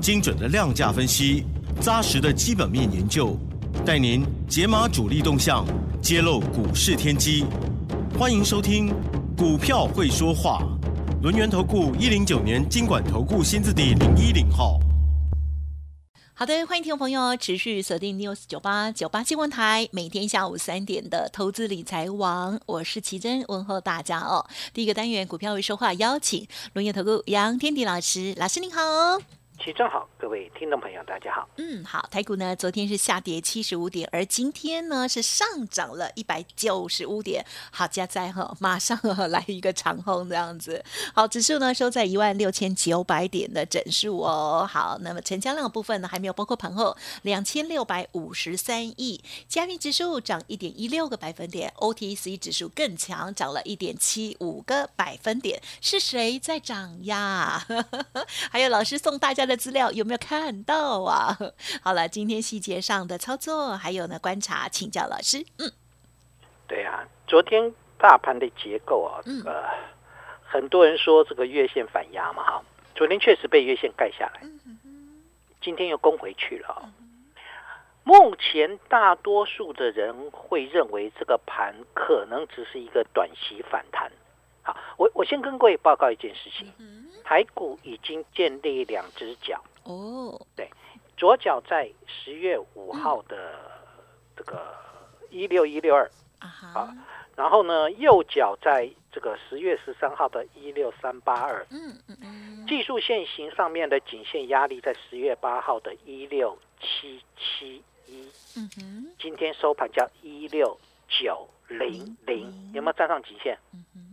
精准的量价分析，扎实的基本面研究，带您解码主力动向，揭露股市天机。欢迎收听《股票会说话》，轮源投顾一零九年经管投顾新字第零一零号。好的，欢迎听众朋友持续锁定 news 九八九八新闻台，每天下午三点的投资理财网，我是奇珍，问候大家哦。第一个单元股票会说话，邀请龙岩投顾杨天迪老师，老师您好。齐正好，各位听众朋友，大家好。嗯，好，台股呢昨天是下跌七十五点，而今天呢是上涨了一百九十五点，好加在哈，马上来一个长虹这样子。好，指数呢收在一万六千九百点的整数哦。好，那么成交量的部分呢还没有包括盘后两千六百五十三亿，加密指数涨一点一六个百分点，OTC 指数更强，涨了一点七五个百分点。是谁在涨呀？还有老师送大家资料有没有看到啊？好了，今天细节上的操作还有呢观察，请教老师。嗯，对啊，昨天大盘的结构啊，这个很多人说这个月线反压嘛，哈，昨天确实被月线盖下来，今天又攻回去了啊。目前大多数的人会认为这个盘可能只是一个短期反弹。好，我我先跟各位报告一件事情。台股已经建立两只脚。哦，对，左脚在十月五号的这个一六一六二。啊，然后呢，右脚在这个十月十三号的一六三八二，嗯嗯嗯，技术线型上面的颈线压力在十月八号的一六七七一，嗯哼，今天收盘叫一六九零零，有没有站上颈线？嗯哼。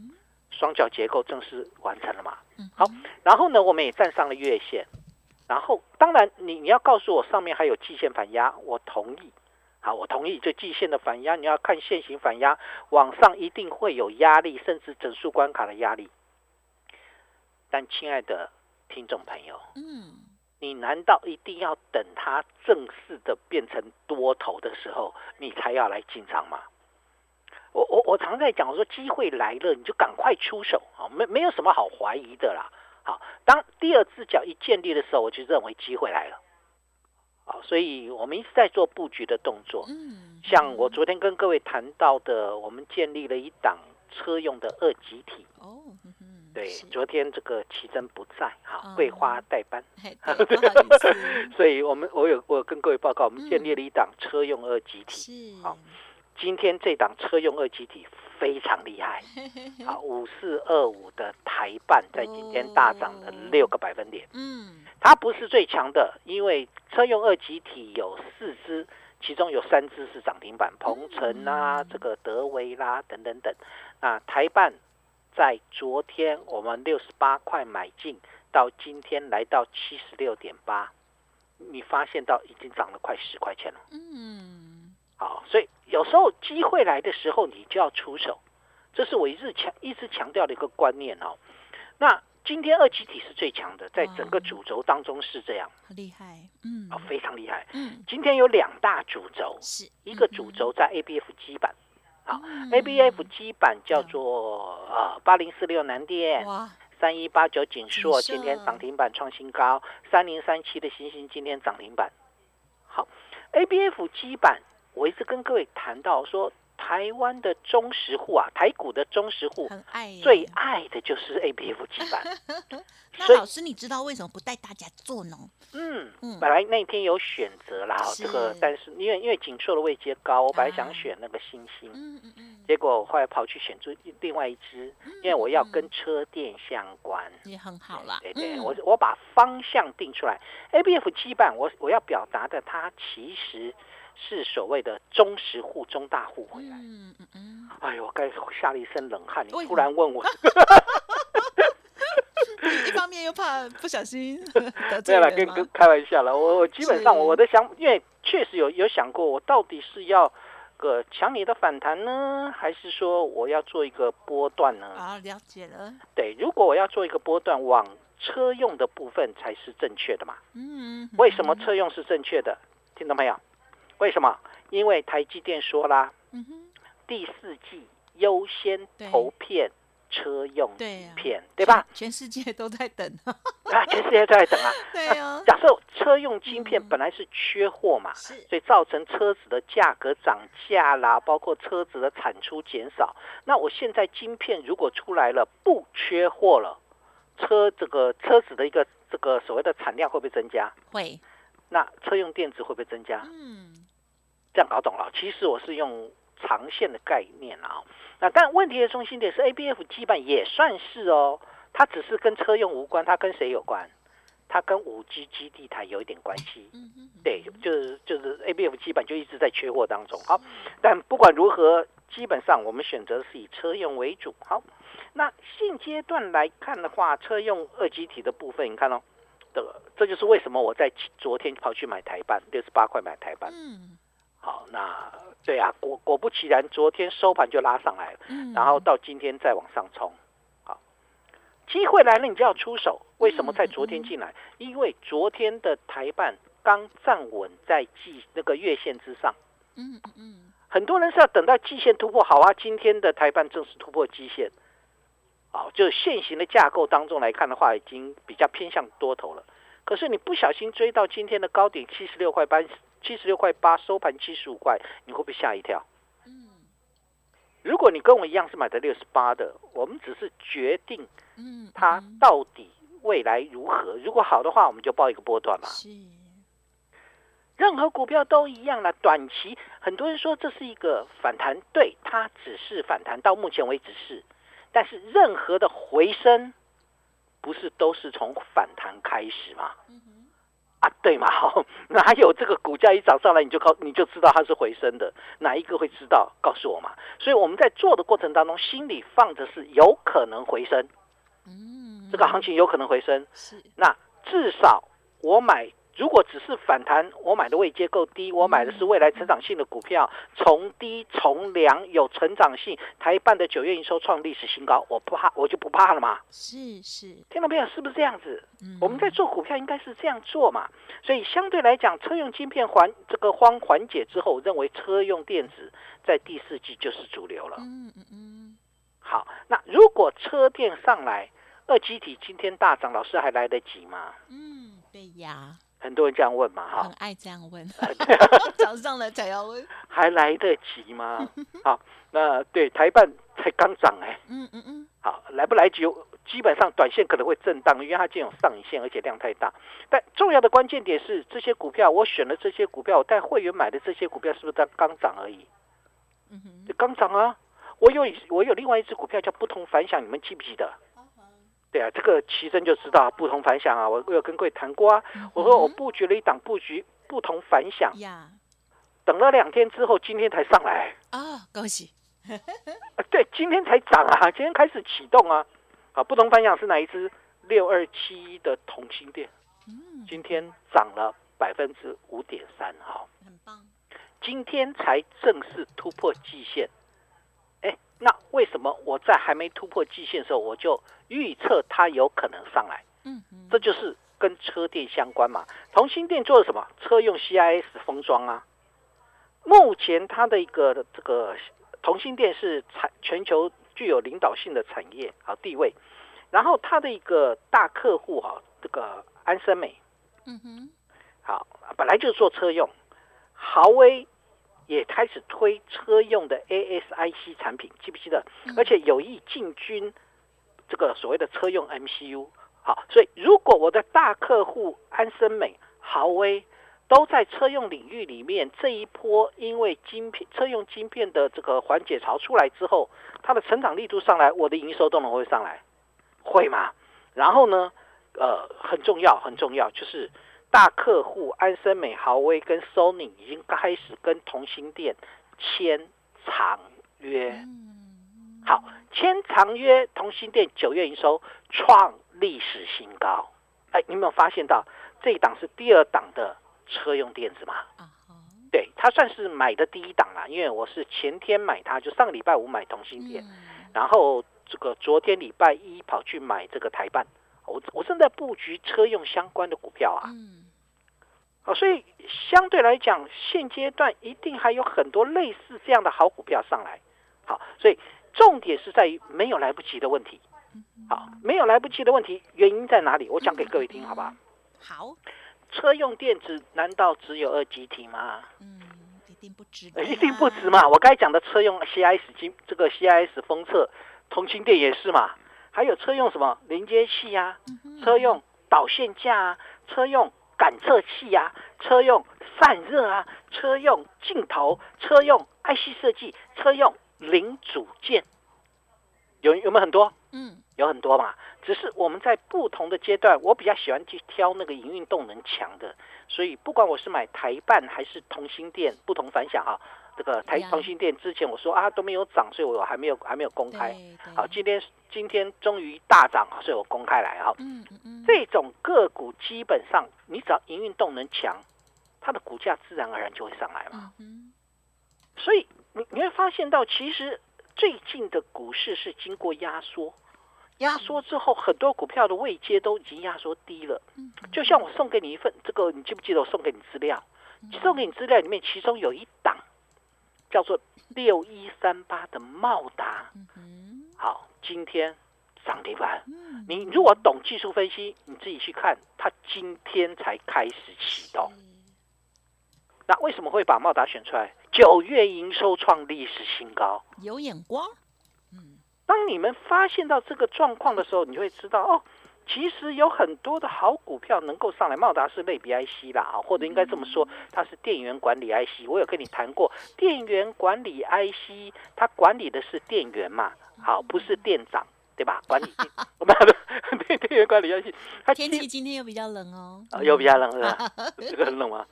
双脚结构正式完成了嘛？好，然后呢，我们也站上了月线，然后当然你你要告诉我上面还有季线反压，我同意。好，我同意这季线的反压，你要看线型反压，往上一定会有压力，甚至整数关卡的压力。但亲爱的听众朋友，嗯，你难道一定要等它正式的变成多头的时候，你才要来进场吗？我我我常在讲，我说机会来了，你就赶快出手啊！没没有什么好怀疑的啦。好，当第二只脚一建立的时候，我就认为机会来了。好，所以我们一直在做布局的动作。嗯，像我昨天跟各位谈到的，我们建立了一档车用的二级体。哦，对，昨天这个奇珍不在，哈，桂花代班。所以我们我有我有跟各位报告，我们建立了一档车用二级体。是，好。今天这档车用二级体非常厉害，啊，五四二五的台办在今天大涨了六个百分点。嗯，它不是最强的，因为车用二级体有四只，其中有三只是涨停板，鹏程啊，这个德维啦等等等。那台办在昨天我们六十八块买进，到今天来到七十六点八，你发现到已经涨了快十块钱了。嗯，好，所以。有时候机会来的时候，你就要出手，这是我一直强一直强调的一个观念哦。那今天二级体是最强的，在整个主轴当中是这样，厉害，嗯，哦，非常厉害。嗯，今天有两大主轴，是一个主轴在 A B F 基板，好，A B F 基板叫做呃八零四六南电，三一八九锦硕今天涨停板创新高，三零三七的星星今天涨停板，好，A B F 基板。我一直跟各位谈到说，台湾的忠实户啊，台股的忠实户，最爱的就是 A B F 基板。那老师，你知道为什么不带大家做呢？嗯嗯，本来那天有选择啦，这个，但是因为因为锦硕的位阶高，我本来想选那个星星，嗯嗯嗯，结果后来跑去选出另外一只，因为我要跟车电相关，也很好啦。对对，我我把方向定出来，A B F 基板，我我要表达的，它其实。是所谓的中实户、中大户回来。嗯嗯嗯。哎呦，我该吓了一身冷汗。你突然问我，一方面又怕不小心 得罪人吗跟跟开玩笑了。我我基本上是我的想，因为确实有有想过，我到底是要个强你的反弹呢，还是说我要做一个波段呢？啊，了解了，对，如果我要做一个波段，往车用的部分才是正确的嘛。嗯，为什么车用是正确的？听到没有？为什么？因为台积电说啦，嗯哼，第四季优先投片车用对啊晶片，对吧？全？全世界都在等啊，啊，全世界都在等啊。对啊，假设车用晶片嗯本来是缺货嘛，是，所以造成车子的价格涨价啦，包括车子的产出减少。那我现在晶片如果出来了，不缺货了，车这个车子的一个这个所谓的产量会不会增加？会，那车用电子会不会增加？嗯，这样搞懂了。其实我是用长线的概念啊。那但问题的中心点是 ABF 基板也算是哦，它只是跟车用无关，它跟谁有关？它跟五 G 基地台有一点关系。对，就是就是 ABF 基板就一直在缺货当中。好，但不管如何，基本上我们选择是以车用为主。好，那现阶段来看的话，车用二极体的部分，你看哦，这个这就是为什么我在昨天跑去买台办，六十八块买台办。嗯好，那对啊，果果不其然，昨天收盘就拉上来了，嗯，然后到今天再往上冲。好，机会来了，你就要出手。为什么在昨天进来？因为昨天的台办刚站稳在季那个月线之上，嗯嗯嗯，很多人是要等到季线突破。好啊，今天的台办正式突破季线。好，就现行的架构当中来看的话，已经比较偏向多头了。可是你不小心追到今天的高点七十六块八，七十六块八收盘七十五块，你会不会吓一跳？嗯如果你跟我一样是买的六十八的，我们只是决定嗯，它嗯到底未来如何。如果好的话，我们就报一个波段嘛。是，任何股票都一样了，短期很多人说这是一个反弹，对，它只是反弹，到目前为止是。但是任何的回升，不是都是从反弹开始吗？啊，对嘛？好哪有这个股价一涨上来你就告你就知道它是回升的？哪一个会知道？告诉我嘛。所以我们在做的过程当中，心里放的是有可能回升，嗯，这个行情有可能回升。是，那至少我买，如果只是反弹，我买的位阶够低，我买的是未来成长性的股票，从低从良有成长性，台办的九月营收创历史新高，我不怕，我就不怕了嘛。是是，听到没有？是不是这样子？嗯，我们在做股票应该是这样做嘛。所以相对来讲，车用晶片缓这个荒缓解之后，我认为车用电子在第四季就是主流了。嗯嗯嗯，好，那如果车电上来，二基体今天大涨，老师还来得及吗？嗯，对呀，很多人这样问嘛，哈很，爱这样问，啊 早上了才要问，还来得及吗？好，那对台办才刚涨哎，嗯嗯嗯，好，来不来及？基本上短线可能会震荡，因为它今天有上影线，而且量太大。但重要的关键点是，这些股票我选了这些股票，我带会员买的这些股票是不是它刚涨而已？嗯哼，刚涨啊！我有我有另外一只股票叫不同凡响，你们记不记得？对啊，这个奇珍就知道不同凡响啊，我我有跟各位谈过啊。我说我布局了一档布局不同凡响，呀，等了两天之后，今天才上来。啊，恭喜，啊，对，今天才涨啊，今天开始启动啊。啊，不同凡响是哪一支？六二七一的同心店，嗯，今天涨了百分之五点三，哈，很棒，今天才正式突破季线。哎，那为什么我在还没突破季线的时候，我就预测它有可能上来？这就是跟车电相关嘛。同心电做了什么？车用 CIS 封装啊。目前它的一个这个同心电是产全球具有领导性的产业啊地位，然后它的一个大客户哈、这个安森美嗯哼，好，本来就是做车用，豪威也开始推车用的 ASIC 产品，记不记得？而且有意进军这个所谓的车用 MCU。好，所以如果我的大客户安森美、豪威都在车用领域里面，这一波因为晶片车用晶片的这个缓解潮出来之后，它的成长力度上来，我的营收动能会上来，会吗？然后呢，呃，很重要，很重要，就是大客户安森美、豪威跟 Sony 已经开始跟同心电签长约。嗯，好，签长约，同心电九月营收创历史新高。哎，你有没有发现到这一档是第二档的车用电子嘛？对，它算是买的第一档啦，因为我是前天买它，就上个礼拜五买同心电，嗯然后这个昨天礼拜一跑去买这个台办，我我正在布局车用相关的股票啊。嗯，好，所以相对来讲，现阶段一定还有很多类似这样的好股票上来。好，所以重点是在于没有来不及的问题。好，没有来不及的问题，原因在哪里？我讲给各位听，好不好？好，车用电子难道只有二极体吗？嗯，一定不值呃得，一定不止。嘛！我刚才讲的车用 CIS 金这个 CIS 封测，同心电也是嘛，还有车用什么？连接器啊，嗯车用导线架啊，车用感测器啊，车用散热啊，车用镜头，车用 IC 设计，车用零组件，有有没有很多？嗯，有很多嘛，只是我们在不同的阶段，我比较喜欢去挑那个营运动能强的，所以不管我是买台办还是同心店，不同凡响啊。这个台呀同心店之前我说啊都没有涨，所以我还没有还没有公开。好，今天今天终于大涨啊，所以我公开来哈。嗯嗯嗯，这种个股基本上你只要营运动能强，它的股价自然而然就会上来嘛。嗯，所以你你会发现到，其实最近的股市是经过压缩，压缩之后，很多股票的位阶都已经压缩低了。嗯就像我送给你一份这个，你记不记得我送给你资料？送给你资料里面，其中有一档叫做六一三八的茂达。嗯，好，今天涨停板。嗯，你如果懂技术分析，你自己去看，它今天才开始启动。那为什么会把茂达选出来？九月营收创历史新高。有眼光，嗯当你们发现到这个状况的时候，你会知道哦，其实有很多的好股票能够上来。茂达是类比 IC 啦啊，或者应该这么说，它是电源管理 IC。我有跟你谈过，电源管理 IC，它管理的是电源嘛，好，不是店长。对吧？管理电，不不，电电源管理 IC，天气今天又比较冷哦，啊又比较冷是吧？这个很冷吗？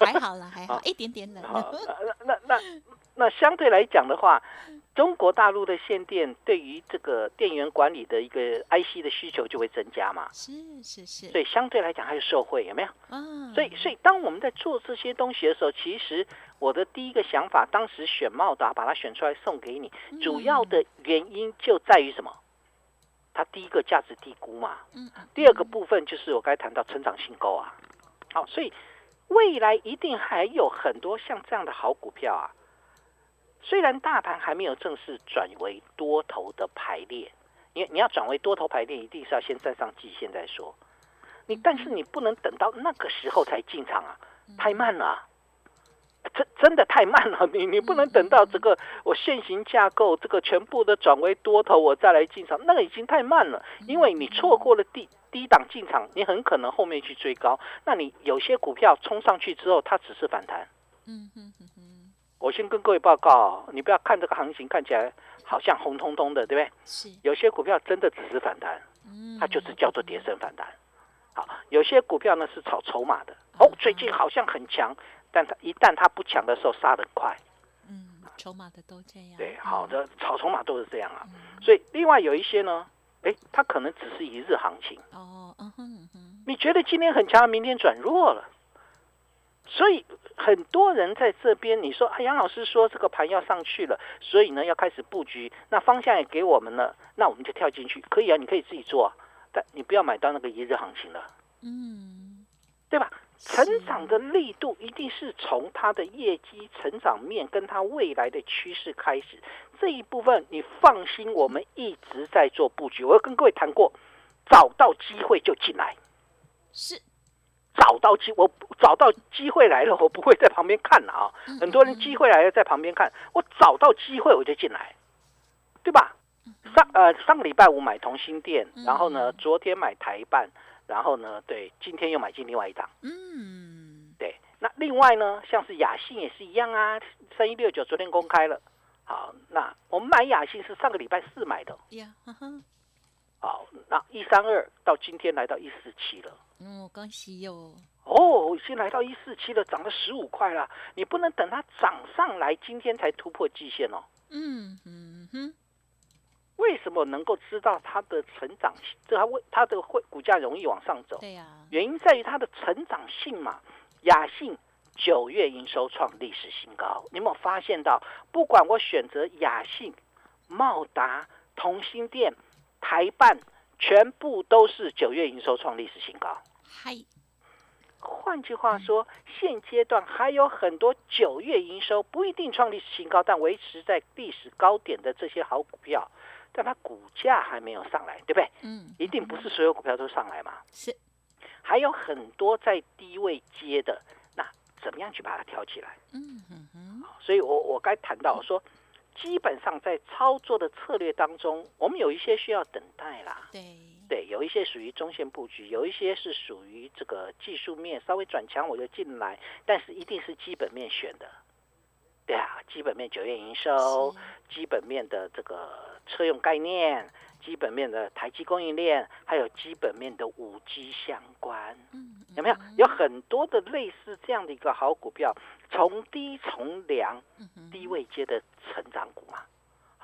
还好啦，还好好，一点点冷。好，那那那那相对来讲的话，中国大陆的限电对于这个电源管理的一个 IC 的需求就会增加嘛，是是是，所以相对来讲还有受惠，有没有？啊，所以所以当我们在做这些东西的时候，其实我的第一个想法，当时选茂达把它选出来送给你，主要的原因就在于什么？它第一个价值低估嘛，嗯嗯第二个部分就是我刚才谈到成长性高啊，好，所以未来一定还有很多像这样的好股票啊。虽然大盘还没有正式转为多头的排列，因为你要转为多头排列，一定是要先站上季线再说。你但是你不能等到那个时候才进场啊，太慢了啊、真真的太慢了，你你不能等到这个我现行架构这个全部的转为多头，我再来进场，那个已经太慢了，因为你错过了低低档进场，你很可能后面去追高。那你有些股票冲上去之后，它只是反弹。嗯哼哼哼，我先跟各位报告哦，你不要看这个行情看起来好像红彤彤的，对不对？是，有些股票真的只是反弹，嗯，它就是叫做跌升反弹。好，有些股票呢是炒筹码的，哦，最近好像很强，但它一旦它不强的时候杀得快。嗯，筹码的都这样，对，好的，炒筹码都是这样啊。嗯，所以另外有一些呢，哎，它可能只是一日行情。哦，嗯哼嗯哼，你觉得今天很强，明天转弱了，所以很多人在这边，你说啊，杨老师说这个盘要上去了，所以呢要开始布局，那方向也给我们了，那我们就跳进去，可以啊，你可以自己做啊，但你不要买到那个一日行情了，嗯，对吧？成长的力度一定是从它的业绩成长面跟它未来的趋势开始，这一部分你放心，我们一直在做布局。我要跟各位谈过，找到机会就进来。是，找到机，我找到机会来了，我不会在旁边看了啊。嗯很多人机会来了在旁边看，我找到机会我就进来，对吧？上呃上个礼拜五买同心店，然后呢嗯昨天买台办，然后呢对今天又买进另外一档，嗯，对。那另外呢像是雅信也是一样啊，三一六九昨天公开了，好，那我们买雅信是上个礼拜四买的，好，那一三二到今天来到一四七了。嗯，恭喜哟，哦，已经来到一四七了，涨了十五块了。你不能等它涨上来，今天才突破季线哦。嗯嗯哼，为什么能够知道它的成长？这它为它的会股价容易往上走？对呀，原因在于它的成长性嘛。雅信九月营收创历史新高，你有没有发现到？不管我选择雅信、茂达、同心店、台办，全部都是九月营收创历史新高。嗨，换句话说，现阶段还有很多九月营收不一定创历史新高，但维持在历史高点的这些好股票，但它股价还没有上来，对不对？嗯，一定不是所有股票都上来嘛。是，还有很多在低位接的，那怎么样去把它挑起来？嗯哼哼，所以我我该谈到说，基本上在操作的策略当中，我们有一些需要等待啦。对，对，有一些属于中线布局，有一些是属于这个技术面稍微转强我就进来，但是一定是基本面选的。对啊，基本面九月营收，基本面的这个车用概念，基本面的台积供应链，还有基本面的五 G 相关，嗯，有没有？有很多的类似这样的一个好股票，从低从良，低位接的成长股嘛。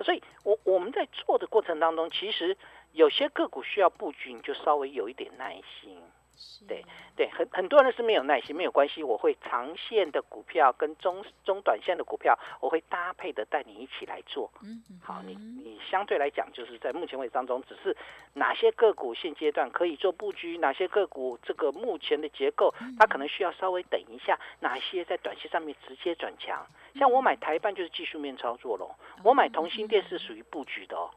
所以我我们在做的过程当中，其实有些个股需要布局，你就稍微有一点耐心。对对，很很多人是没有耐心，没有关系，我会长线的股票跟中中短线的股票，我会搭配的带你一起来做。嗯好，你你相对来讲，就是在目前为止当中，只是哪些个股现阶段可以做布局，哪些个股这个目前的结构，它可能需要稍微等一下，哪些在短线上面直接转强。像我买台办就是技术面操作咯，我买同心电是属于布局的哦。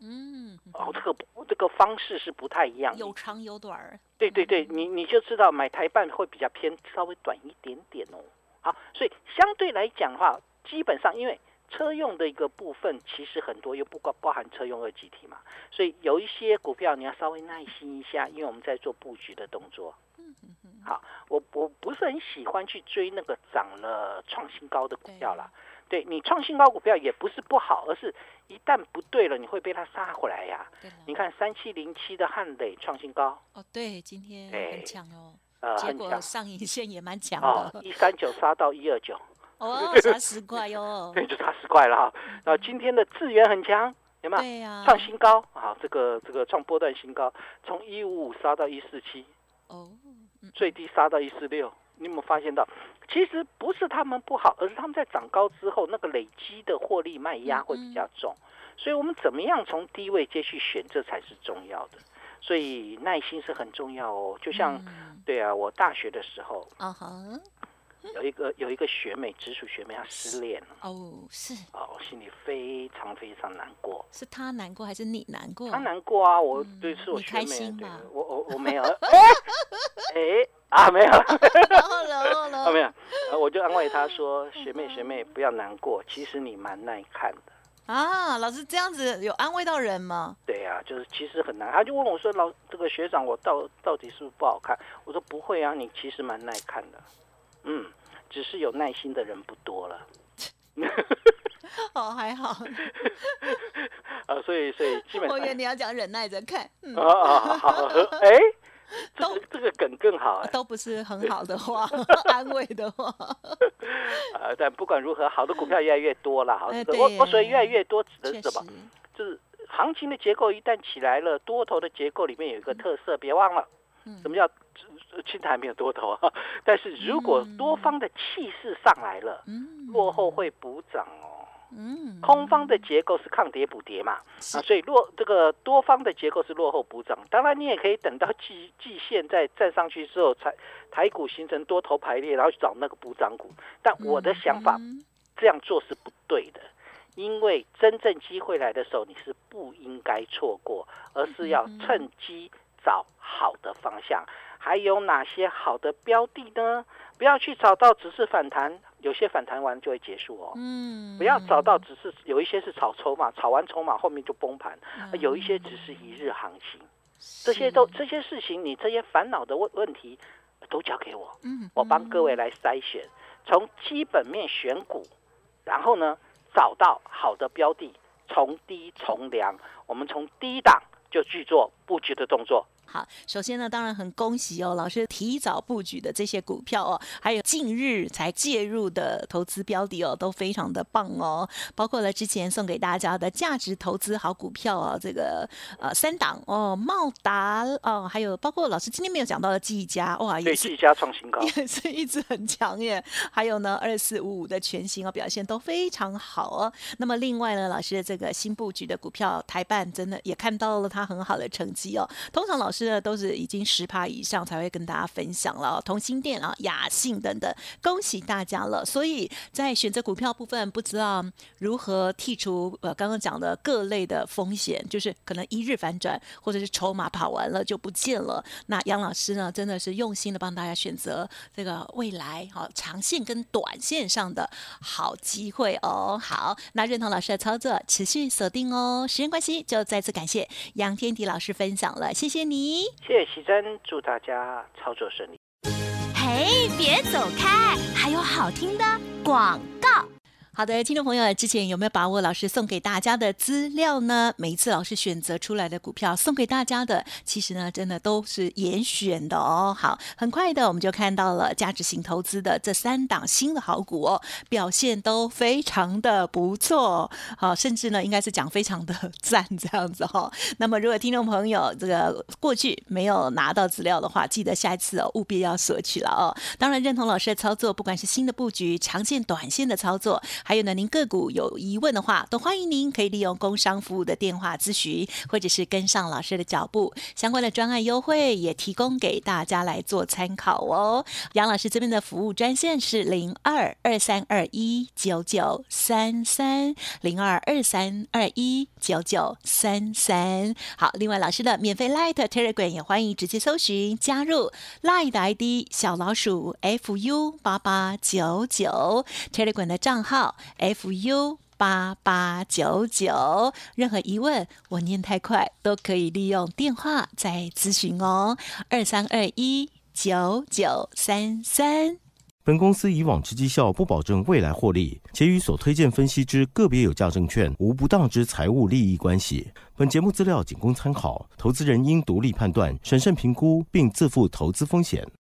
嗯，哦，这个这个方式是不太一样的。有长有短儿，对对对，你你就知道买台办会比较偏稍微短一点点哦。好，所以相对来讲的话，基本上因为车用的一个部分，其实很多又不包包含车用二级体嘛，所以有一些股票你要稍微耐心一下，因为我们在做布局的动作。嗯嗯嗯好，我我不是很喜欢去追那个涨了创新高的股票啦。对你创新高股票也不是不好，而是一旦不对了，你会被它杀回来呀。你看三七零七的汉磊创新高，哦，对，今天对很强哦，呃，结果上影线也蛮强哦，的，一三九杀到一二九，哦，差十块哟，对，就差十块了哈。那今天的智源很强，有没有？对呀，创新高啊，这个这个创波段新高，从一五五杀到一四七，哦，嗯。最低杀到一四六。你有没有发现到，其实不是他们不好，而是他们在涨高之后，那个累积的获利卖压会比较重。所以我们怎么样从低位接去选，这才是重要的。所以耐心是很重要哦。就像，嗯对啊，我大学的时候有一个有一个学妹，直属学妹，她失恋了。哦，是哦，我心里非常非常难过。是她难过还是你难过？她难过啊，我嗯对是我学妹我我我没有，哎哎啊没有，然后？然 后啊呢？没有，呃我就安慰她说，学妹学妹不要难过，其实你蛮耐看的。啊，老师这样子有安慰到人吗？对呀、就是其实很难。他就问我说，老这个学长，我到到底是不是不好看？我说不会啊，你其实蛮耐看的。嗯，只是有耐心的人不多了。哦，还好，啊，所以所以基本上我以为你要讲忍耐着看，嗯，啊啊好好，哎，这个这个梗更好哎。都不是很好的话，安慰的话，呃，但不管如何，好的股票越来越多了。好，我我所以越来越多指的是什么？，就是行情的结构一旦起来了，多头的结构里面有一个特色，别忘了，嗯什么叫呃青苔没有多头啊？但是如果多方的气势上来了，嗯，落后会补涨哦。嗯，空方的结构是抗跌补跌嘛，啊，所以落这个多方的结构是落后补涨。当然，你也可以等到季季线再站上去之后，才台股形成多头排列，然后去找那个补涨股。但我的想法嗯这样做是不对的，因为真正机会来的时候，你是不应该错过，而是要趁机找好的方向。还有哪些好的标的呢？不要去找到只是反弹，有些反弹完就会结束哦。嗯，不要找到只是有一些是炒筹码，炒完筹码后面就崩盘，嗯有一些只是一日行情。这些都这些事情，你这些烦恼的问问题都交给我，嗯，我帮各位来筛选，从基本面选股，然后呢找到好的标的，从低从良，我们从低档就去做布局的动作，好，首先呢，当然很恭喜哦，老师提早布局的这些股票哦，还有近日才介入的投资标的哦，都非常的棒哦。包括了之前送给大家的价值投资好股票哦，这个呃三档哦，茂达哦，还有包括老师今天没有讲到的技嘉哇，也是技嘉创新高，也是一直很强耶。还有呢，二四五五的全新哦，表现都非常好哦。那么另外呢，老师的这个新布局的股票台办真的也看到了它很好的成绩哦。通常老师。这都是已经十趴以上才会跟大家分享了，同心店啊、雅信等等，恭喜大家了。所以在选择股票部分，不知道如何剔除呃刚刚讲的各类的风险，就是可能一日反转，或者是筹码跑完了就不见了。那杨老师呢，真的是用心的帮大家选择这个未来好长线跟短线上的好机会哦。好，那认同老师的操作，持续锁定哦。时间关系，就再次感谢杨天迪老师分享了，谢谢你。谢谢奇珍，祝大家操作顺利。嘿，别走开，还有好听的广告。好的，听众朋友，之前有没有把握老师送给大家的资料呢？每一次老师选择出来的股票送给大家的，其实呢，真的都是严选的哦。好，很快的我们就看到了价值型投资的这三档新的好股哦，表现都非常的不错。好，甚至呢，应该是讲非常的赞这样子哈。那么，如果听众朋友这个过去没有拿到资料的话，记得下一次哦，务必要索取了哦。当然，认同老师的操作，不管是新的布局、长线、短线的操作。还有呢，您个股有疑问的话，都欢迎您可以利用工商服务的电话咨询，或者是跟上老师的脚步，相关的专案优惠也提供给大家来做参考哦。杨老师这边的服务专线是零二二三二一九九三三零二二三二一九九三三。好，另外老师的免费 Light Telegram 也欢迎直接搜寻加入 Light 的 ID 小老鼠 fu 八八九九 Telegram 的账号。Fu 八八九九，任何疑问我念太快都可以利用电话再咨询哦，二三二一九九三三。本公司以往之绩效不保证未来获利，且与所推荐分析之个别有价证券无不当之财务利益关系。本节目资料仅供参考，投资人应独立判断、审慎评估，并自负投资风险。